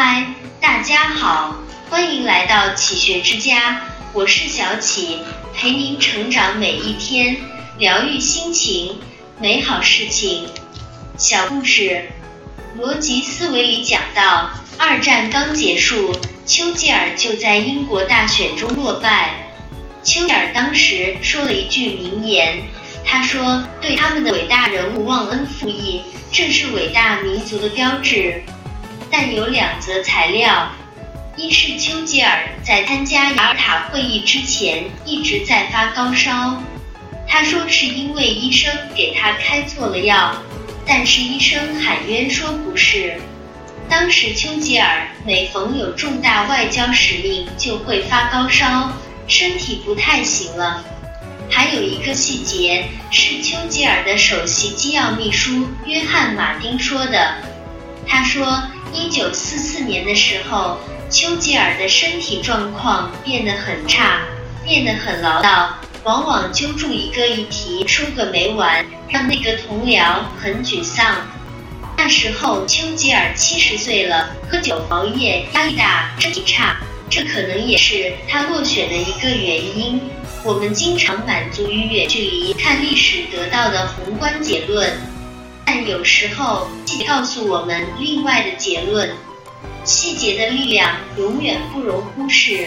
嗨，大家好，欢迎来到启学之家，我是小启，陪您成长每一天，疗愈心情，美好事情。小故事，逻辑思维里讲到，二战刚结束，丘吉尔就在英国大选中落败。丘吉尔当时说了一句名言，他说：“对他们的伟大人物忘恩负义，正是伟大民族的标志。”但有两则材料，一是丘吉尔在参加雅尔塔会议之前一直在发高烧，他说是因为医生给他开错了药，但是医生喊冤说不是。当时丘吉尔每逢有重大外交使命就会发高烧，身体不太行了。还有一个细节是丘吉尔的首席机要秘书约翰马丁说的，他说。一九四四年的时候，丘吉尔的身体状况变得很差，变得很唠叨，往往揪住一个议题说个没完，让那个同僚很沮丧。那时候丘吉尔七十岁了，喝酒熬夜，压力大，身体差，这可能也是他落选的一个原因。我们经常满足于远距离看历史得到的宏观结论。但有时候，细节告诉我们另外的结论。细节的力量永远不容忽视。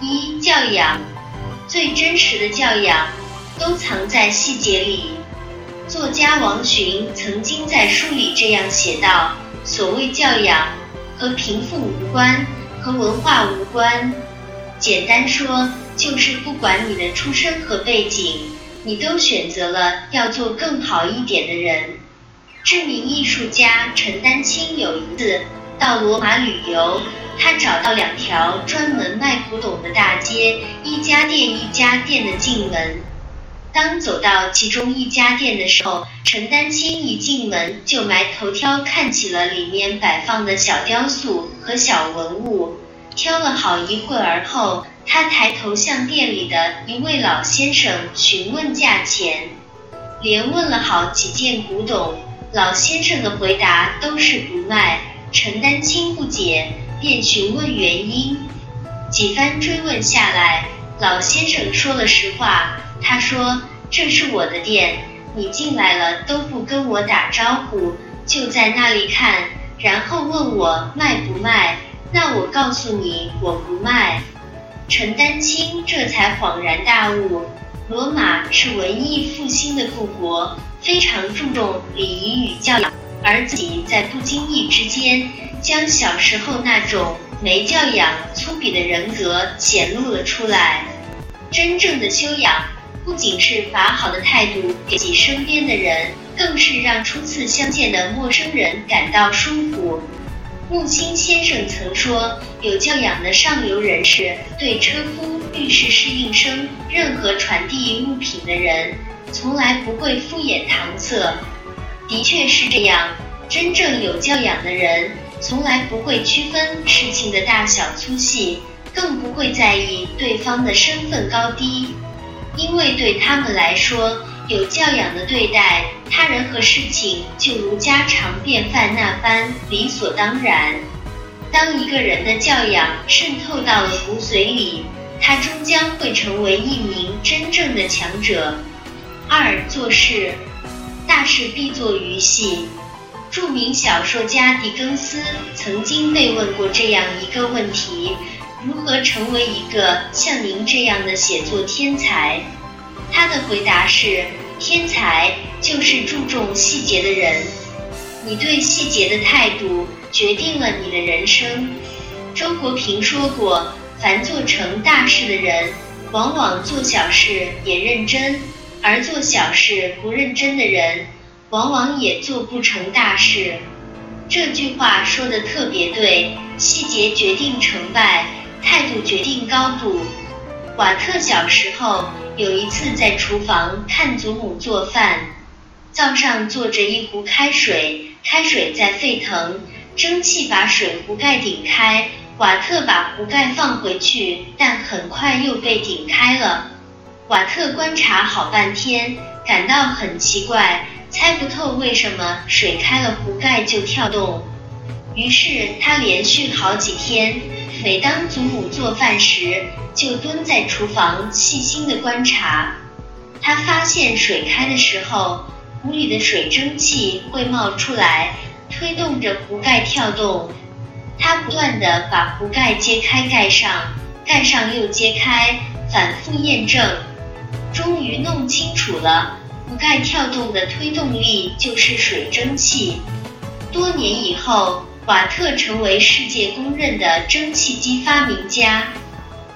一、教养，最真实的教养都藏在细节里。作家王洵曾经在书里这样写道：“所谓教养，和贫富无关，和文化无关。简单说，就是不管你的出身和背景，你都选择了要做更好一点的人。”知名艺术家陈丹青有一次到罗马旅游，他找到两条专门卖古董的大街，一家店一家店的进门。当走到其中一家店的时候，陈丹青一进门就埋头挑看起了里面摆放的小雕塑和小文物，挑了好一会儿后，他抬头向店里的一位老先生询问价钱，连问了好几件古董。老先生的回答都是不卖，陈丹青不解，便询问原因。几番追问下来，老先生说了实话。他说：“这是我的店，你进来了都不跟我打招呼，就在那里看，然后问我卖不卖。那我告诉你，我不卖。”陈丹青这才恍然大悟：罗马是文艺复兴的故国。非常注重礼仪与教养，而自己在不经意之间，将小时候那种没教养、粗鄙的人格显露了出来。真正的修养，不仅是把好的态度给身边的人，更是让初次相见的陌生人感到舒服。木心先生曾说，有教养的上流人士对车夫、律师、侍应生，任何传递物品的人。从来不会敷衍搪塞，的确是这样。真正有教养的人，从来不会区分事情的大小粗细，更不会在意对方的身份高低，因为对他们来说，有教养的对待他人和事情，就如家常便饭那般理所当然。当一个人的教养渗透到了骨髓里，他终将会成为一名真正的强者。二做事，大事必作于细。著名小说家狄更斯曾经被问过这样一个问题：如何成为一个像您这样的写作天才？他的回答是：天才就是注重细节的人。你对细节的态度，决定了你的人生。周国平说过：凡做成大事的人，往往做小事也认真。而做小事不认真的人，往往也做不成大事。这句话说的特别对，细节决定成败，态度决定高度。瓦特小时候有一次在厨房看祖母做饭，灶上坐着一壶开水，开水在沸腾，蒸汽把水壶盖顶开，瓦特把壶盖放回去，但很快又被顶开了。瓦特观察好半天，感到很奇怪，猜不透为什么水开了壶盖就跳动。于是他连续好几天，每当祖母做饭时，就蹲在厨房细心的观察。他发现水开的时候，壶里的水蒸气会冒出来，推动着壶盖跳动。他不断地把壶盖揭开盖上，盖上又揭开，反复验证，终于弄清楚了，壶盖跳动的推动力就是水蒸气。多年以后，瓦特成为世界公认的蒸汽机发明家。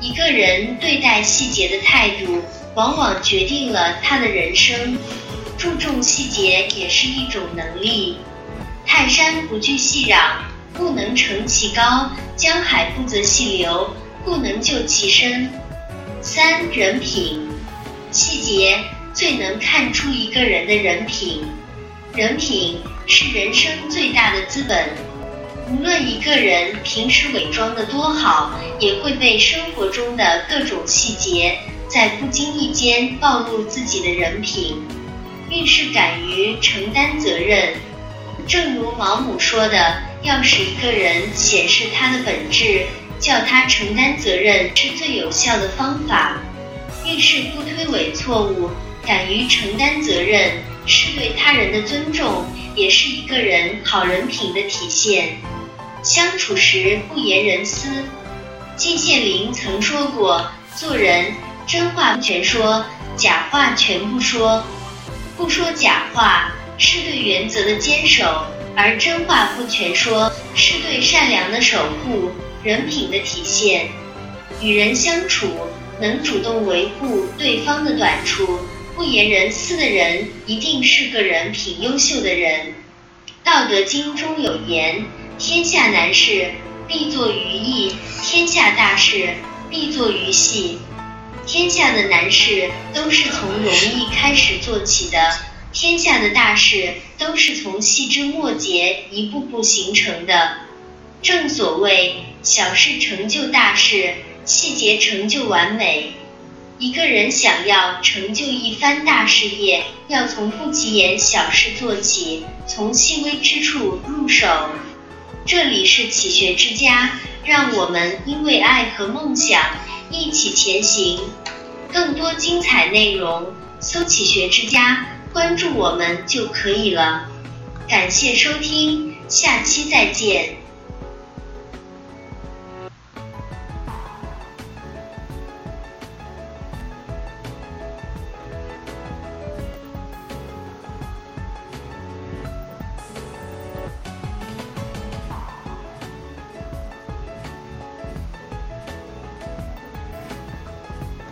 一个人对待细节的态度，往往决定了他的人生。注重细节也是一种能力。泰山不惧细壤，故能成其高；江海不择细流，故能就其深。三人品，细节最能看出一个人的人品。人品是人生最大的资本。无论一个人平时伪装的多好，也会被生活中的各种细节在不经意间暴露自己的人品。遇事敢于承担责任，正如毛姆说的：“要使一个人显示他的本质，叫他承担责任是最有效的方法。”遇事不推诿错误，敢于承担责任，是对他人的尊重，也是一个人好人品的体现。相处时不言人私，季羡林曾说过：“做人真话不全说，假话全不说。不说假话是对原则的坚守，而真话不全说是对善良的守护，人品的体现。与人相处，能主动维护对方的短处，不言人私的人，一定是个人品优秀的人。”《道德经》中有言。天下难事必作于易，天下大事必作于细。天下的难事都是从容易开始做起的，天下的大事都是从细枝末节一步步形成的。正所谓小事成就大事，细节成就完美。一个人想要成就一番大事业，要从不起眼小事做起，从细微之处入手。这里是启学之家，让我们因为爱和梦想一起前行。更多精彩内容，搜“启学之家”，关注我们就可以了。感谢收听，下期再见。